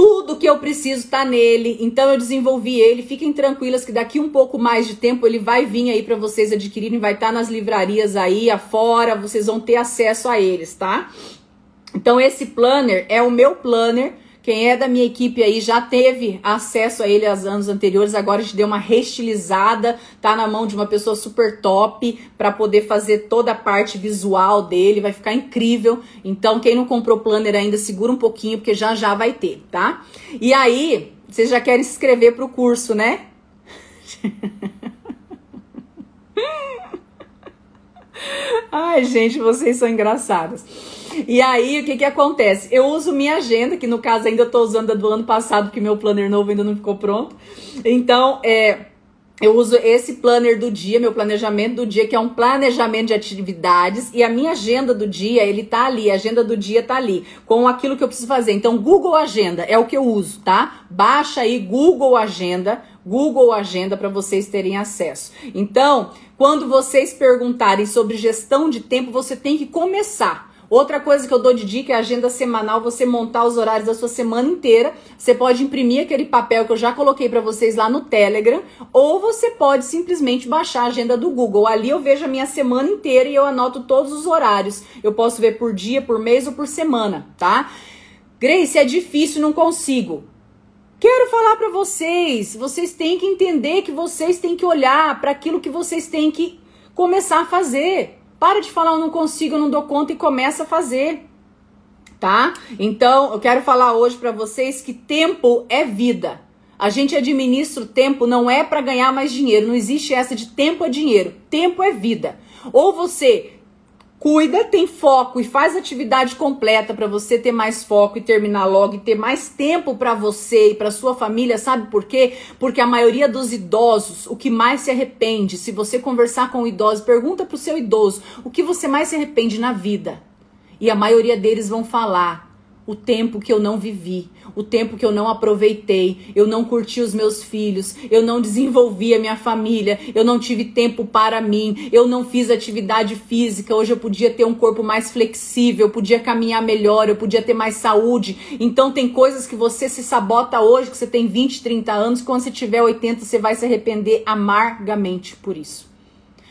Tudo que eu preciso tá nele, então eu desenvolvi ele. Fiquem tranquilas que daqui um pouco mais de tempo ele vai vir aí para vocês adquirirem, vai estar tá nas livrarias aí afora, vocês vão ter acesso a eles, tá? Então esse planner é o meu planner quem é da minha equipe aí já teve acesso a ele aos anos anteriores, agora a gente deu uma restilizada, tá na mão de uma pessoa super top para poder fazer toda a parte visual dele, vai ficar incrível. Então, quem não comprou o planner ainda, segura um pouquinho, porque já já vai ter, tá? E aí, vocês já querem se inscrever pro curso, né? Ai, gente, vocês são engraçados. E aí, o que que acontece? Eu uso minha agenda, que no caso ainda eu tô usando a do ano passado, porque meu planner novo ainda não ficou pronto. Então, é, eu uso esse planner do dia, meu planejamento do dia, que é um planejamento de atividades, e a minha agenda do dia, ele tá ali, a agenda do dia tá ali, com aquilo que eu preciso fazer. Então, Google Agenda é o que eu uso, tá? Baixa aí Google Agenda, Google Agenda para vocês terem acesso. Então, quando vocês perguntarem sobre gestão de tempo, você tem que começar Outra coisa que eu dou de dica é a agenda semanal, você montar os horários da sua semana inteira. Você pode imprimir aquele papel que eu já coloquei para vocês lá no Telegram, ou você pode simplesmente baixar a agenda do Google. Ali eu vejo a minha semana inteira e eu anoto todos os horários. Eu posso ver por dia, por mês ou por semana, tá? Grace, é difícil, não consigo. Quero falar para vocês, vocês têm que entender que vocês têm que olhar para aquilo que vocês têm que começar a fazer. Para de falar eu não consigo, eu não dou conta e começa a fazer. Tá? Então, eu quero falar hoje para vocês que tempo é vida. A gente administra o tempo não é para ganhar mais dinheiro, não existe essa de tempo é dinheiro. Tempo é vida. Ou você cuida, tem foco e faz atividade completa para você ter mais foco e terminar logo e ter mais tempo para você e para sua família, sabe por quê? Porque a maioria dos idosos, o que mais se arrepende, se você conversar com o idoso, pergunta pro seu idoso, o que você mais se arrepende na vida? E a maioria deles vão falar o tempo que eu não vivi, o tempo que eu não aproveitei, eu não curti os meus filhos, eu não desenvolvi a minha família, eu não tive tempo para mim, eu não fiz atividade física. Hoje eu podia ter um corpo mais flexível, eu podia caminhar melhor, eu podia ter mais saúde. Então tem coisas que você se sabota hoje, que você tem 20, 30 anos, quando você tiver 80, você vai se arrepender amargamente por isso.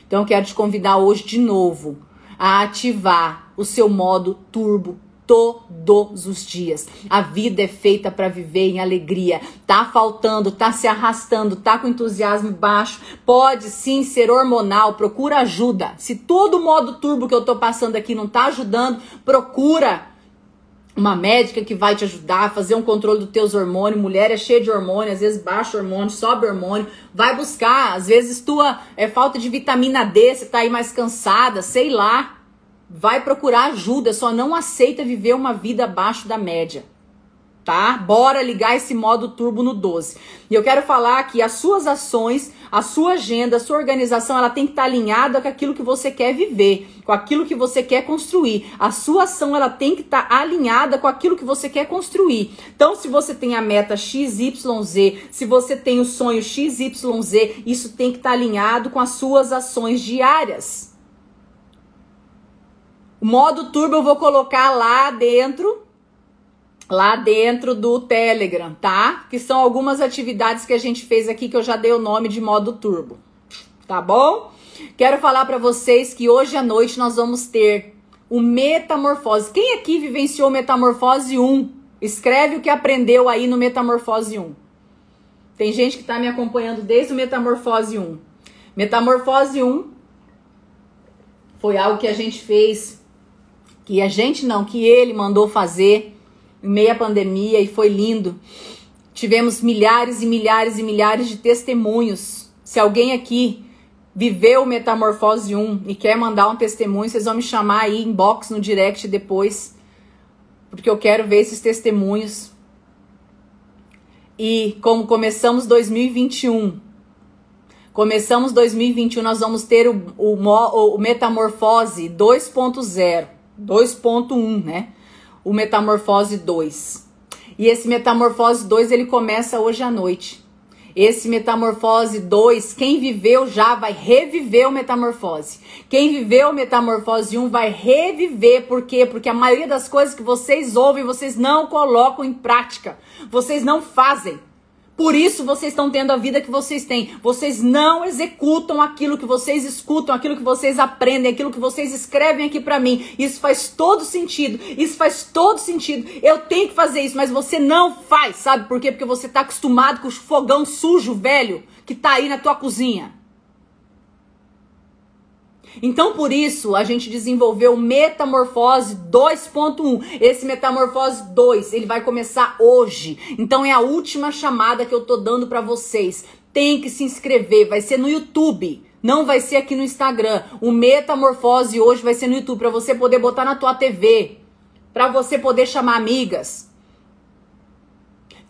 Então eu quero te convidar hoje de novo a ativar o seu modo turbo todos os dias. A vida é feita para viver em alegria. Tá faltando, tá se arrastando, tá com entusiasmo baixo, pode sim ser hormonal, procura ajuda. Se todo o modo turbo que eu tô passando aqui não tá ajudando, procura uma médica que vai te ajudar a fazer um controle dos teus hormônios. Mulher é cheia de hormônio, às vezes baixa hormônio, sobe hormônio. Vai buscar, às vezes tua é falta de vitamina D, você tá aí mais cansada, sei lá vai procurar ajuda, só não aceita viver uma vida abaixo da média. Tá? Bora ligar esse modo turbo no 12. E eu quero falar que as suas ações, a sua agenda, a sua organização, ela tem que estar alinhada com aquilo que você quer viver, com aquilo que você quer construir. A sua ação, ela tem que estar alinhada com aquilo que você quer construir. Então, se você tem a meta XYZ, se você tem o sonho XYZ, isso tem que estar alinhado com as suas ações diárias. O modo turbo eu vou colocar lá dentro, lá dentro do Telegram, tá? Que são algumas atividades que a gente fez aqui que eu já dei o nome de modo turbo. Tá bom? Quero falar para vocês que hoje à noite nós vamos ter o Metamorfose. Quem aqui vivenciou Metamorfose 1? Escreve o que aprendeu aí no Metamorfose 1. Tem gente que tá me acompanhando desde o Metamorfose 1. Metamorfose 1 foi algo que a gente fez que a gente não, que ele mandou fazer em meio à pandemia e foi lindo. Tivemos milhares e milhares e milhares de testemunhos. Se alguém aqui viveu Metamorfose 1 e quer mandar um testemunho, vocês vão me chamar aí inbox no direct depois, porque eu quero ver esses testemunhos. E como começamos 2021, começamos 2021, nós vamos ter o, o, o Metamorfose 2.0. 2.1, né? O Metamorfose 2. E esse Metamorfose 2 ele começa hoje à noite. Esse Metamorfose 2, quem viveu já vai reviver o Metamorfose. Quem viveu o Metamorfose 1 vai reviver. Por quê? Porque a maioria das coisas que vocês ouvem, vocês não colocam em prática. Vocês não fazem. Por isso vocês estão tendo a vida que vocês têm. Vocês não executam aquilo que vocês escutam, aquilo que vocês aprendem, aquilo que vocês escrevem aqui para mim. Isso faz todo sentido. Isso faz todo sentido. Eu tenho que fazer isso, mas você não faz, sabe por quê? Porque você tá acostumado com o fogão sujo, velho, que tá aí na tua cozinha. Então, por isso, a gente desenvolveu Metamorfose 2.1. Esse Metamorfose 2, ele vai começar hoje. Então, é a última chamada que eu tô dando para vocês. Tem que se inscrever, vai ser no YouTube. Não vai ser aqui no Instagram. O Metamorfose hoje vai ser no YouTube para você poder botar na tua TV, para você poder chamar amigas,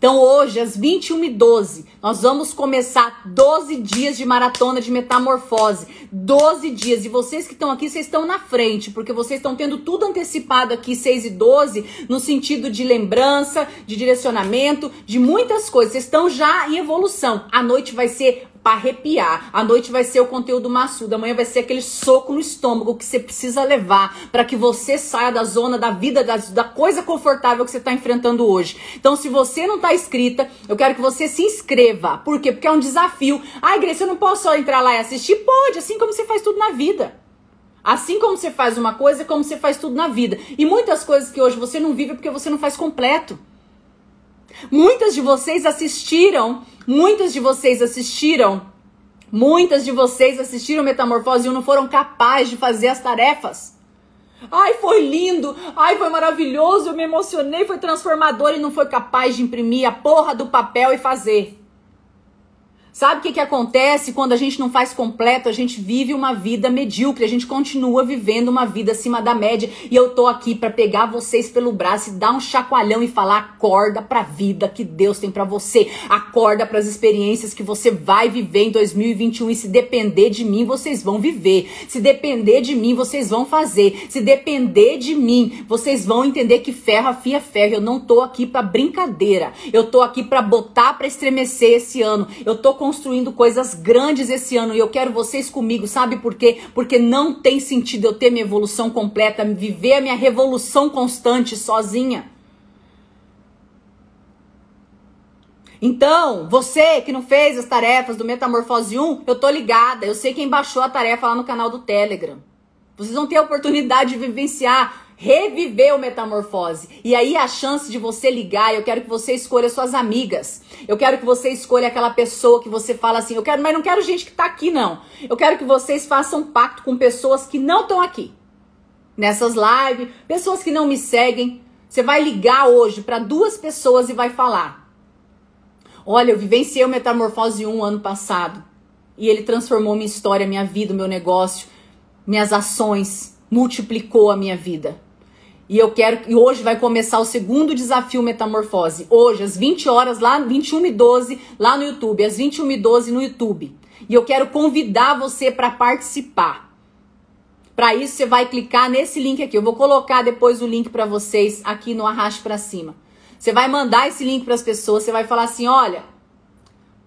então hoje, às 21h12, nós vamos começar 12 dias de maratona de metamorfose. 12 dias. E vocês que estão aqui, vocês estão na frente, porque vocês estão tendo tudo antecipado aqui, 6 e 12, no sentido de lembrança, de direcionamento, de muitas coisas. Vocês estão já em evolução. A noite vai ser para arrepiar. A noite vai ser o conteúdo maçudo, amanhã vai ser aquele soco no estômago que você precisa levar para que você saia da zona da vida, da, da coisa confortável que você está enfrentando hoje. Então, se você não está inscrita, eu quero que você se inscreva. Por quê? Porque é um desafio. Ah, Grace, eu não posso só entrar lá e assistir? Pode, assim como você faz tudo na vida. Assim como você faz uma coisa, como você faz tudo na vida. E muitas coisas que hoje você não vive é porque você não faz completo. Muitas de vocês assistiram, muitas de vocês assistiram, muitas de vocês assistiram Metamorfose e não foram capazes de fazer as tarefas. Ai, foi lindo! Ai, foi maravilhoso! Eu me emocionei, foi transformador e não foi capaz de imprimir a porra do papel e fazer. Sabe o que, que acontece quando a gente não faz completo? A gente vive uma vida medíocre, a gente continua vivendo uma vida acima da média. E eu tô aqui para pegar vocês pelo braço e dar um chacoalhão e falar: acorda pra vida que Deus tem para você. Acorda para as experiências que você vai viver em 2021. E se depender de mim, vocês vão viver. Se depender de mim, vocês vão fazer. Se depender de mim, vocês vão entender que ferro afia ferro. Eu não tô aqui para brincadeira. Eu tô aqui para botar para estremecer esse ano. Eu tô construindo coisas grandes esse ano e eu quero vocês comigo, sabe por quê? Porque não tem sentido eu ter minha evolução completa, viver a minha revolução constante sozinha. Então, você que não fez as tarefas do Metamorfose 1, eu tô ligada. Eu sei quem baixou a tarefa lá no canal do Telegram. Vocês vão ter a oportunidade de vivenciar reviver o metamorfose. E aí a chance de você ligar, eu quero que você escolha suas amigas. Eu quero que você escolha aquela pessoa que você fala assim, eu quero, mas não quero gente que tá aqui não. Eu quero que vocês façam pacto com pessoas que não estão aqui. Nessas lives, pessoas que não me seguem. Você vai ligar hoje para duas pessoas e vai falar: "Olha, eu vivenciei o metamorfose 1 ano passado e ele transformou minha história, minha vida, meu negócio, minhas ações, multiplicou a minha vida. E eu quero e hoje vai começar o segundo desafio Metamorfose. Hoje, às 20 horas, lá 21 e 12, lá no YouTube, às 21 e 12 no YouTube. E eu quero convidar você para participar. Para isso, você vai clicar nesse link aqui. Eu vou colocar depois o link para vocês aqui no Arraste para Cima. Você vai mandar esse link para as pessoas, você vai falar assim: olha,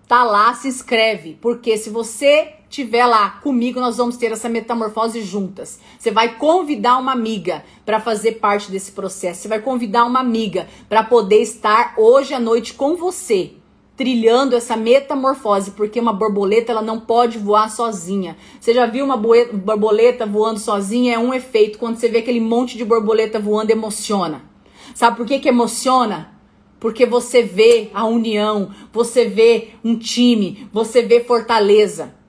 tá lá, se inscreve. Porque se você tiver lá comigo, nós vamos ter essa metamorfose juntas. Você vai convidar uma amiga para fazer parte desse processo. Você vai convidar uma amiga para poder estar hoje à noite com você, trilhando essa metamorfose, porque uma borboleta ela não pode voar sozinha. Você já viu uma borboleta voando sozinha? É um efeito. Quando você vê aquele monte de borboleta voando, emociona. Sabe por que, que emociona? Porque você vê a união, você vê um time, você vê fortaleza.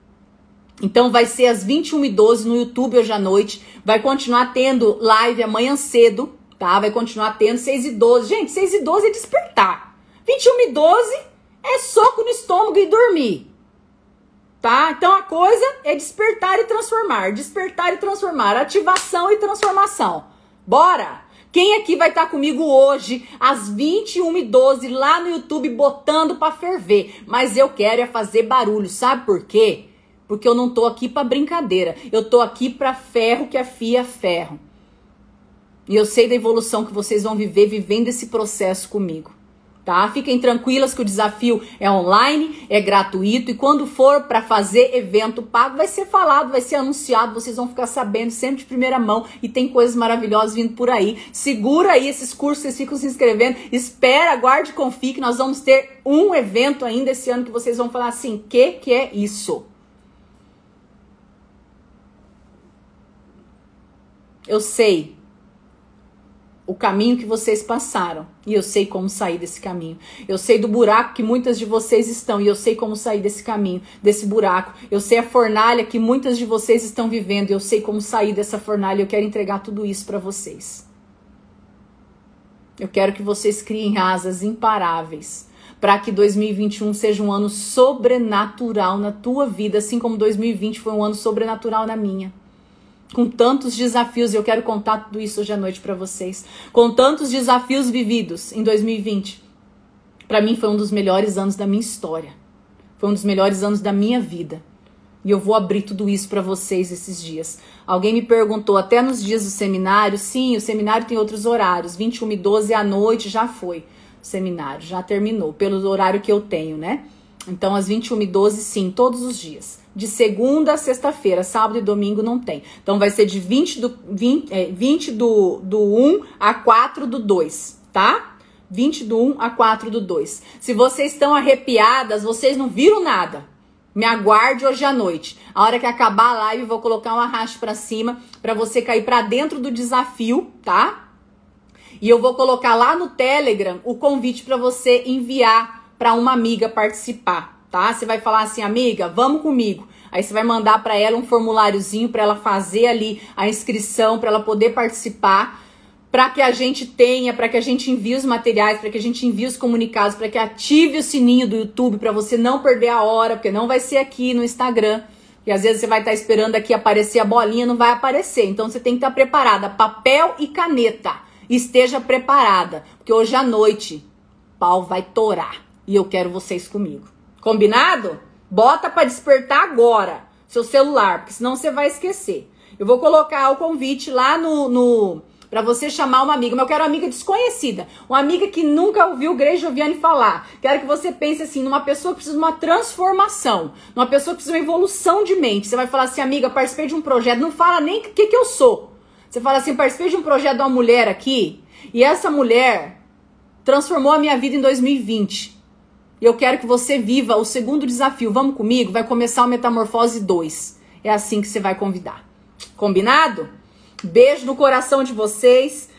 Então vai ser às 21h12 no YouTube hoje à noite. Vai continuar tendo live amanhã cedo, tá? Vai continuar tendo 6h12. Gente, 6h12 é despertar. 21h12 é soco no estômago e dormir. Tá? Então a coisa é despertar e transformar. Despertar e transformar. Ativação e transformação. Bora! Quem aqui vai estar comigo hoje às 21h12 lá no YouTube botando para ferver? Mas eu quero é fazer barulho. Sabe por quê? Porque eu não tô aqui para brincadeira. Eu tô aqui para ferro que afia ferro. E eu sei da evolução que vocês vão viver vivendo esse processo comigo. tá? Fiquem tranquilas que o desafio é online, é gratuito e quando for para fazer evento pago, vai ser falado, vai ser anunciado, vocês vão ficar sabendo sempre de primeira mão e tem coisas maravilhosas vindo por aí. Segura aí esses cursos, vocês ficam se inscrevendo, espera, aguarde, confie que nós vamos ter um evento ainda esse ano que vocês vão falar assim: "Que que é isso?" Eu sei o caminho que vocês passaram e eu sei como sair desse caminho. Eu sei do buraco que muitas de vocês estão e eu sei como sair desse caminho, desse buraco. Eu sei a fornalha que muitas de vocês estão vivendo e eu sei como sair dessa fornalha. Eu quero entregar tudo isso para vocês. Eu quero que vocês criem asas imparáveis para que 2021 seja um ano sobrenatural na tua vida, assim como 2020 foi um ano sobrenatural na minha com tantos desafios, e eu quero contar tudo isso hoje à noite para vocês, com tantos desafios vividos em 2020. Para mim foi um dos melhores anos da minha história. Foi um dos melhores anos da minha vida. E eu vou abrir tudo isso para vocês esses dias. Alguém me perguntou, até nos dias do seminário, sim, o seminário tem outros horários, 21 e 12 à noite já foi o seminário, já terminou, pelo horário que eu tenho, né? Então, às 21 e 12, sim, todos os dias de segunda a sexta-feira, sábado e domingo não tem. Então vai ser de 20 do, 20, é, 20 do, do 1 a 4 do 2, tá? 20 do 1 a 4 do 2. Se vocês estão arrepiadas, vocês não viram nada. Me aguarde hoje à noite. A hora que acabar a live, eu vou colocar um arraste para cima para você cair para dentro do desafio, tá? E eu vou colocar lá no Telegram o convite para você enviar para uma amiga participar tá? Você vai falar assim, amiga, vamos comigo. Aí você vai mandar para ela um formuláriozinho para ela fazer ali a inscrição, para ela poder participar, para que a gente tenha, para que a gente envie os materiais, para que a gente envie os comunicados, para que ative o sininho do YouTube para você não perder a hora, porque não vai ser aqui no Instagram. E às vezes você vai estar tá esperando aqui aparecer a bolinha, não vai aparecer. Então você tem que estar tá preparada, papel e caneta. Esteja preparada, porque hoje à noite pau vai torar e eu quero vocês comigo. Combinado? Bota para despertar agora seu celular, porque senão você vai esquecer. Eu vou colocar o convite lá no, no para você chamar uma amiga, mas eu quero uma amiga desconhecida, uma amiga que nunca ouviu o Grey Joviane falar. Quero que você pense assim, numa pessoa que precisa de uma transformação, numa pessoa que precisa de uma evolução de mente. Você vai falar assim, amiga, participei de um projeto, não fala nem o que, que eu sou. Você fala assim, participei de um projeto de uma mulher aqui, e essa mulher transformou a minha vida em 2020. E eu quero que você viva o segundo desafio. Vamos comigo? Vai começar o Metamorfose 2. É assim que você vai convidar. Combinado? Beijo no coração de vocês.